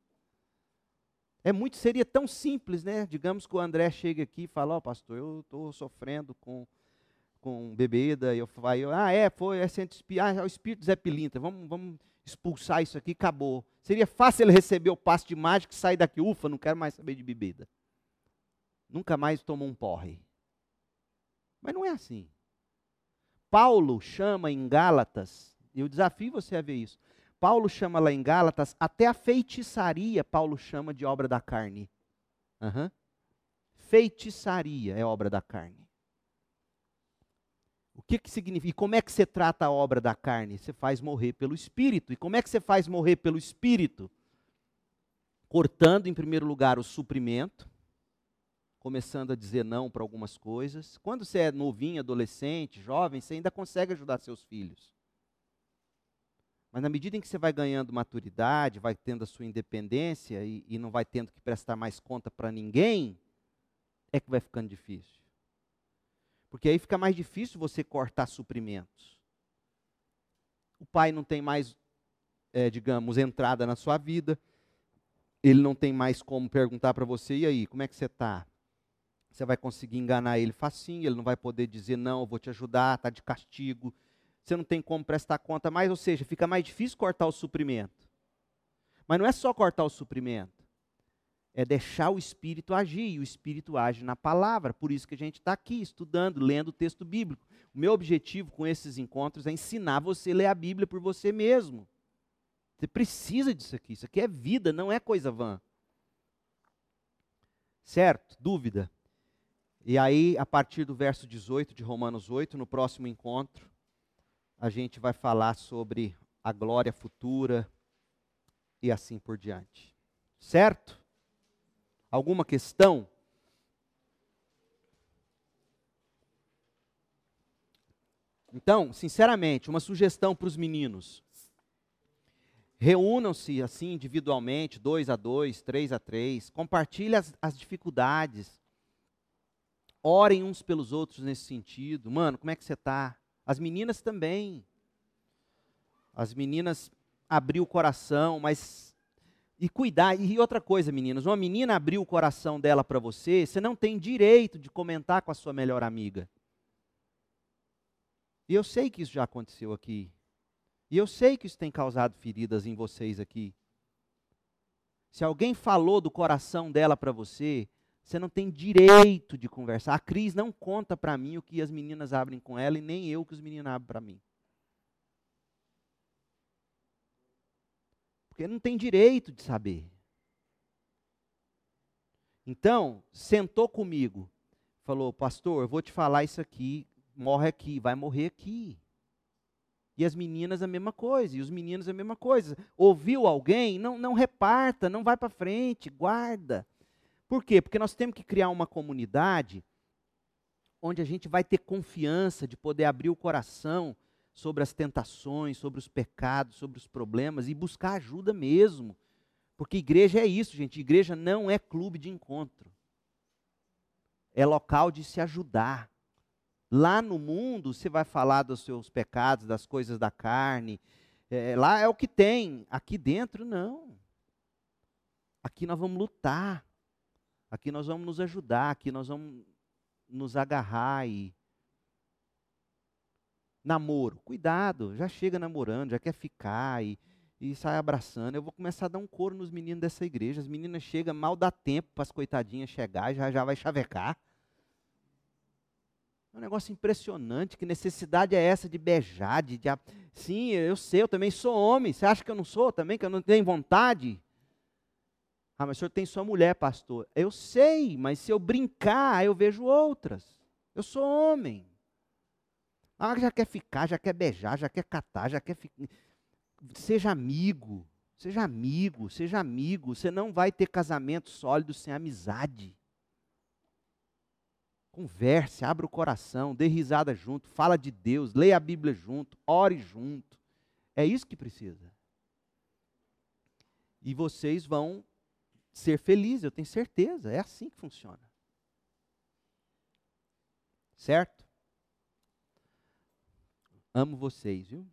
É muito, seria tão simples, né? Digamos que o André chega aqui e fala, ó oh, pastor, eu estou sofrendo com com bebida, eu falei, ah, é, foi, é centro espírito, ah, é o espírito Zé Pilintra, vamos, vamos expulsar isso aqui, acabou. Seria fácil ele receber o passe de mágica e sair daqui, ufa, não quero mais saber de bebida. Nunca mais tomou um porre. Mas não é assim. Paulo chama em Gálatas, e eu desafio você a ver isso. Paulo chama lá em Gálatas, até a feitiçaria Paulo chama de obra da carne. Uhum. Feitiçaria é obra da carne. O que, que significa? E como é que você trata a obra da carne? Você faz morrer pelo espírito. E como é que você faz morrer pelo espírito? Cortando, em primeiro lugar, o suprimento, começando a dizer não para algumas coisas. Quando você é novinho, adolescente, jovem, você ainda consegue ajudar seus filhos. Mas na medida em que você vai ganhando maturidade, vai tendo a sua independência e, e não vai tendo que prestar mais conta para ninguém, é que vai ficando difícil. Porque aí fica mais difícil você cortar suprimentos. O pai não tem mais, é, digamos, entrada na sua vida. Ele não tem mais como perguntar para você, e aí, como é que você está? Você vai conseguir enganar ele facinho, ele não vai poder dizer, não, eu vou te ajudar, está de castigo. Você não tem como prestar conta mais, ou seja, fica mais difícil cortar o suprimento. Mas não é só cortar o suprimento é deixar o Espírito agir, e o Espírito age na palavra. Por isso que a gente está aqui, estudando, lendo o texto bíblico. O meu objetivo com esses encontros é ensinar você a ler a Bíblia por você mesmo. Você precisa disso aqui. Isso aqui é vida, não é coisa vã. Certo? Dúvida? E aí, a partir do verso 18 de Romanos 8, no próximo encontro, a gente vai falar sobre a glória futura e assim por diante. Certo? Alguma questão? Então, sinceramente, uma sugestão para os meninos. Reúnam-se assim individualmente, dois a dois, três a três, compartilhem as, as dificuldades. Orem uns pelos outros nesse sentido. Mano, como é que você está? As meninas também. As meninas abriu o coração, mas e cuidar. E outra coisa, meninas, uma menina abriu o coração dela para você, você não tem direito de comentar com a sua melhor amiga. E eu sei que isso já aconteceu aqui. E eu sei que isso tem causado feridas em vocês aqui. Se alguém falou do coração dela para você, você não tem direito de conversar. A Cris não conta para mim o que as meninas abrem com ela e nem eu que os meninos abrem para mim. Porque não tem direito de saber. Então, sentou comigo, falou: Pastor, eu vou te falar isso aqui, morre aqui, vai morrer aqui. E as meninas a mesma coisa, e os meninos a mesma coisa. Ouviu alguém? Não, não reparta, não vai para frente, guarda. Por quê? Porque nós temos que criar uma comunidade onde a gente vai ter confiança de poder abrir o coração sobre as tentações, sobre os pecados, sobre os problemas e buscar ajuda mesmo. Porque igreja é isso, gente. Igreja não é clube de encontro. É local de se ajudar. Lá no mundo, você vai falar dos seus pecados, das coisas da carne. É, lá é o que tem. Aqui dentro, não. Aqui nós vamos lutar. Aqui nós vamos nos ajudar. Aqui nós vamos nos agarrar e Namoro, cuidado, já chega namorando, já quer ficar e, e sai abraçando. Eu vou começar a dar um coro nos meninos dessa igreja. As meninas chegam, mal dá tempo para as coitadinhas chegar, já já vai chavecar. É um negócio impressionante. Que necessidade é essa de beijar? De, de, sim, eu sei, eu também sou homem. Você acha que eu não sou também? Que eu não tenho vontade? Ah, mas o senhor tem sua mulher, pastor. Eu sei, mas se eu brincar, eu vejo outras. Eu sou homem. Ah, já quer ficar, já quer beijar, já quer catar, já quer ficar. Seja amigo, seja amigo, seja amigo. Você não vai ter casamento sólido sem amizade. Converse, abra o coração, dê risada junto, fala de Deus, leia a Bíblia junto, ore junto. É isso que precisa. E vocês vão ser felizes, eu tenho certeza. É assim que funciona. Certo? Amo vocês, viu?